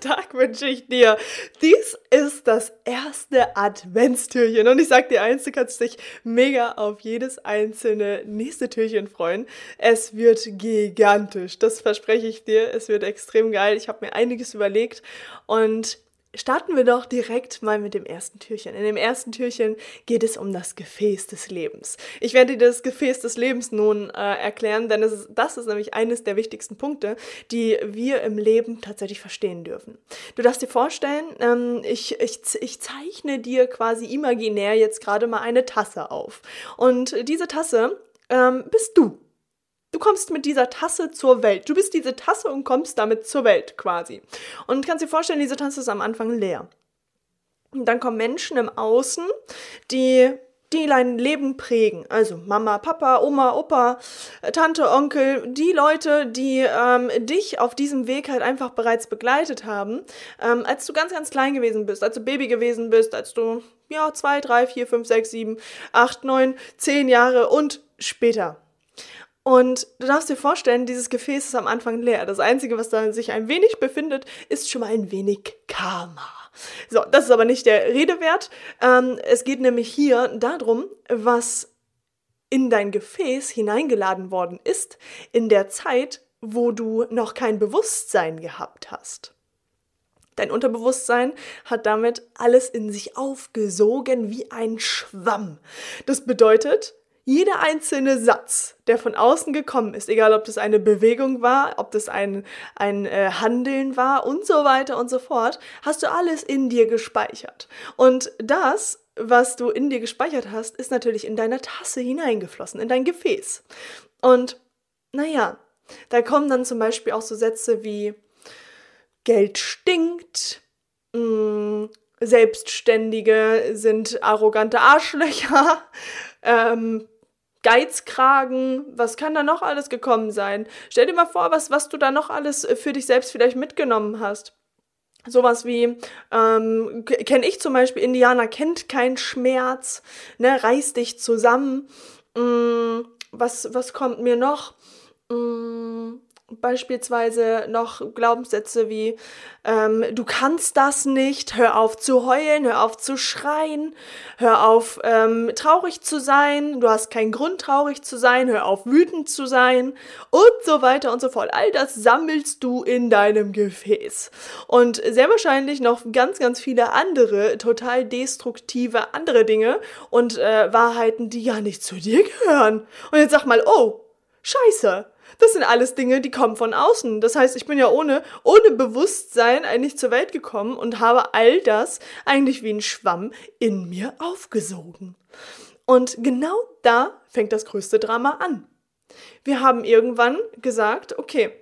Tag wünsche ich dir. Dies ist das erste Adventstürchen und ich sag dir eins, du kannst dich mega auf jedes einzelne nächste Türchen freuen. Es wird gigantisch, das verspreche ich dir. Es wird extrem geil. Ich habe mir einiges überlegt und Starten wir doch direkt mal mit dem ersten Türchen. In dem ersten Türchen geht es um das Gefäß des Lebens. Ich werde dir das Gefäß des Lebens nun äh, erklären, denn ist, das ist nämlich eines der wichtigsten Punkte, die wir im Leben tatsächlich verstehen dürfen. Du darfst dir vorstellen, ähm, ich, ich, ich zeichne dir quasi imaginär jetzt gerade mal eine Tasse auf. Und diese Tasse ähm, bist du. Du kommst mit dieser Tasse zur Welt. Du bist diese Tasse und kommst damit zur Welt quasi. Und kannst dir vorstellen, diese Tasse ist am Anfang leer. Und dann kommen Menschen im Außen, die die dein Leben prägen. Also Mama, Papa, Oma, Opa, Tante, Onkel, die Leute, die ähm, dich auf diesem Weg halt einfach bereits begleitet haben, ähm, als du ganz, ganz klein gewesen bist, als du Baby gewesen bist, als du ja zwei, drei, vier, fünf, sechs, sieben, acht, neun, zehn Jahre und später und du darfst dir vorstellen, dieses Gefäß ist am Anfang leer. Das Einzige, was da sich ein wenig befindet, ist schon mal ein wenig Karma. So, das ist aber nicht der Rede wert. Ähm, es geht nämlich hier darum, was in dein Gefäß hineingeladen worden ist in der Zeit, wo du noch kein Bewusstsein gehabt hast. Dein Unterbewusstsein hat damit alles in sich aufgesogen wie ein Schwamm. Das bedeutet, jeder einzelne Satz, der von außen gekommen ist, egal ob das eine Bewegung war, ob das ein, ein äh, Handeln war und so weiter und so fort, hast du alles in dir gespeichert. Und das, was du in dir gespeichert hast, ist natürlich in deiner Tasse hineingeflossen, in dein Gefäß. Und naja, da kommen dann zum Beispiel auch so Sätze wie Geld stinkt, mh, mm, Selbstständige sind arrogante Arschlöcher, ähm, Geizkragen, was kann da noch alles gekommen sein? Stell dir mal vor, was, was du da noch alles für dich selbst vielleicht mitgenommen hast. Sowas wie, ähm, kenne ich zum Beispiel, Indianer kennt keinen Schmerz, ne, reiß dich zusammen. Mm, was, was kommt mir noch? Mm, beispielsweise noch Glaubenssätze wie ähm, du kannst das nicht, hör auf zu heulen, hör auf zu schreien, hör auf ähm, traurig zu sein, du hast keinen Grund traurig zu sein, hör auf wütend zu sein und so weiter und so fort. All das sammelst du in deinem Gefäß. Und sehr wahrscheinlich noch ganz, ganz viele andere total destruktive andere Dinge und äh, Wahrheiten, die ja nicht zu dir gehören. Und jetzt sag mal, oh, scheiße das sind alles Dinge, die kommen von außen. Das heißt, ich bin ja ohne, ohne Bewusstsein eigentlich zur Welt gekommen und habe all das eigentlich wie ein Schwamm in mir aufgesogen. Und genau da fängt das größte Drama an. Wir haben irgendwann gesagt, okay,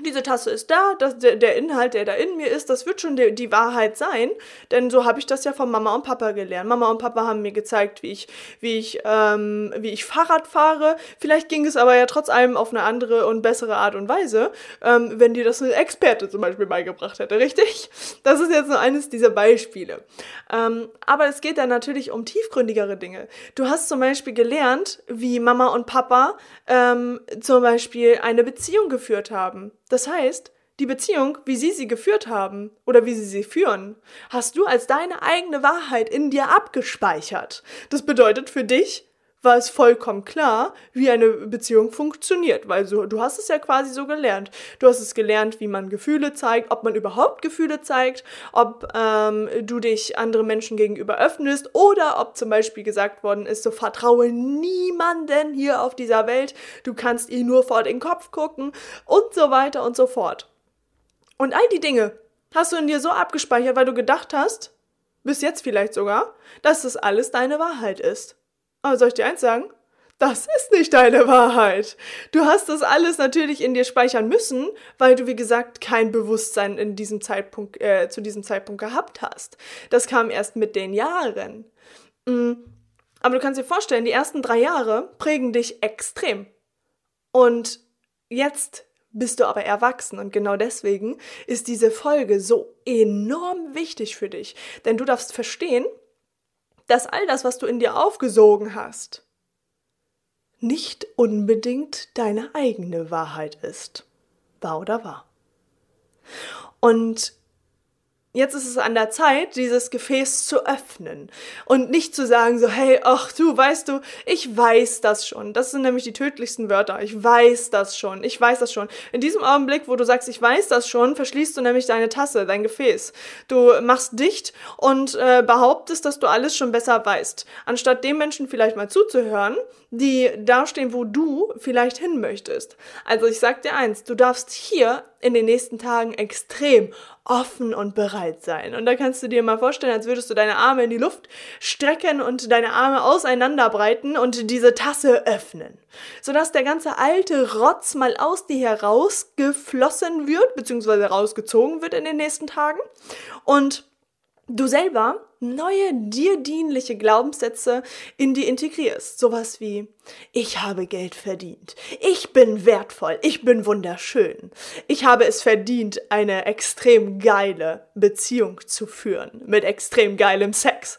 diese Tasse ist da, das, der, der, Inhalt, der da in mir ist, das wird schon die, die Wahrheit sein, denn so habe ich das ja von Mama und Papa gelernt. Mama und Papa haben mir gezeigt, wie ich, wie ich, ähm, wie ich Fahrrad fahre. Vielleicht ging es aber ja trotz allem auf eine andere und bessere Art und Weise, ähm, wenn dir das eine Experte zum Beispiel beigebracht hätte, richtig? Das ist jetzt nur eines dieser Beispiele. Ähm, aber es geht dann natürlich um tiefgründigere Dinge. Du hast zum Beispiel gelernt, wie Mama und Papa ähm, zum Beispiel eine Beziehung geführt haben das heißt, die Beziehung, wie sie sie geführt haben oder wie sie sie führen, hast du als deine eigene Wahrheit in dir abgespeichert. Das bedeutet für dich, war es vollkommen klar, wie eine Beziehung funktioniert, weil so, du hast es ja quasi so gelernt. Du hast es gelernt, wie man Gefühle zeigt, ob man überhaupt Gefühle zeigt, ob ähm, du dich anderen Menschen gegenüber öffnest oder ob zum Beispiel gesagt worden ist, so vertraue niemanden hier auf dieser Welt, du kannst ihr nur vor den Kopf gucken und so weiter und so fort. Und all die Dinge hast du in dir so abgespeichert, weil du gedacht hast, bis jetzt vielleicht sogar, dass das alles deine Wahrheit ist. Aber soll ich dir eins sagen? Das ist nicht deine Wahrheit. Du hast das alles natürlich in dir speichern müssen, weil du, wie gesagt, kein Bewusstsein in diesem Zeitpunkt, äh, zu diesem Zeitpunkt gehabt hast. Das kam erst mit den Jahren. Mhm. Aber du kannst dir vorstellen, die ersten drei Jahre prägen dich extrem. Und jetzt bist du aber erwachsen und genau deswegen ist diese Folge so enorm wichtig für dich. Denn du darfst verstehen, dass all das, was du in dir aufgesogen hast, nicht unbedingt deine eigene Wahrheit ist. Wahr oder wahr? Und Jetzt ist es an der Zeit, dieses Gefäß zu öffnen und nicht zu sagen so, hey, ach du, weißt du, ich weiß das schon. Das sind nämlich die tödlichsten Wörter. Ich weiß das schon. Ich weiß das schon. In diesem Augenblick, wo du sagst, ich weiß das schon, verschließt du nämlich deine Tasse, dein Gefäß. Du machst dicht und äh, behauptest, dass du alles schon besser weißt. Anstatt dem Menschen vielleicht mal zuzuhören, die dastehen, wo du vielleicht hin möchtest. Also ich sag dir eins, du darfst hier in den nächsten Tagen extrem offen und bereit sein. Und da kannst du dir mal vorstellen, als würdest du deine Arme in die Luft strecken und deine Arme auseinanderbreiten und diese Tasse öffnen. Sodass der ganze alte Rotz mal aus dir herausgeflossen wird, beziehungsweise rausgezogen wird in den nächsten Tagen. Und du selber neue dir dienliche Glaubenssätze in die integrierst. Sowas wie ich habe Geld verdient. Ich bin wertvoll. Ich bin wunderschön. Ich habe es verdient, eine extrem geile Beziehung zu führen mit extrem geilem Sex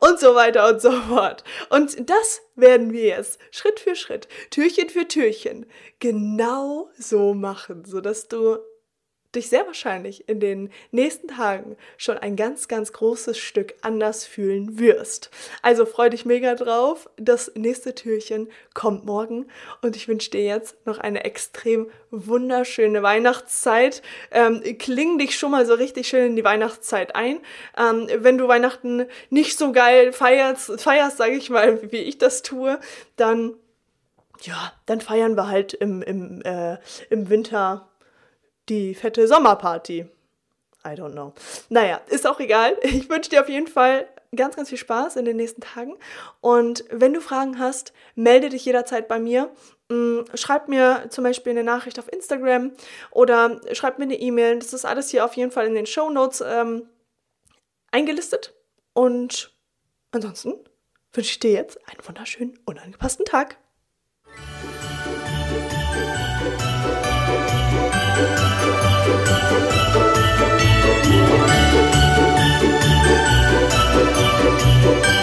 und so weiter und so fort. Und das werden wir jetzt Schritt für Schritt, Türchen für Türchen genau so machen, sodass du dich sehr wahrscheinlich in den nächsten Tagen schon ein ganz, ganz großes Stück anders fühlen wirst. Also freu dich mega drauf. Das nächste Türchen kommt morgen und ich wünsche dir jetzt noch eine extrem wunderschöne Weihnachtszeit. Ähm, kling dich schon mal so richtig schön in die Weihnachtszeit ein. Ähm, wenn du Weihnachten nicht so geil feierst, feierst, sage ich mal, wie ich das tue, dann ja, dann feiern wir halt im, im, äh, im Winter die fette Sommerparty. I don't know. Naja, ist auch egal. Ich wünsche dir auf jeden Fall ganz, ganz viel Spaß in den nächsten Tagen. Und wenn du Fragen hast, melde dich jederzeit bei mir. Mm, schreib mir zum Beispiel eine Nachricht auf Instagram oder schreib mir eine E-Mail. Das ist alles hier auf jeden Fall in den Show Notes ähm, eingelistet. Und ansonsten wünsche ich dir jetzt einen wunderschönen, unangepassten Tag. Thank you.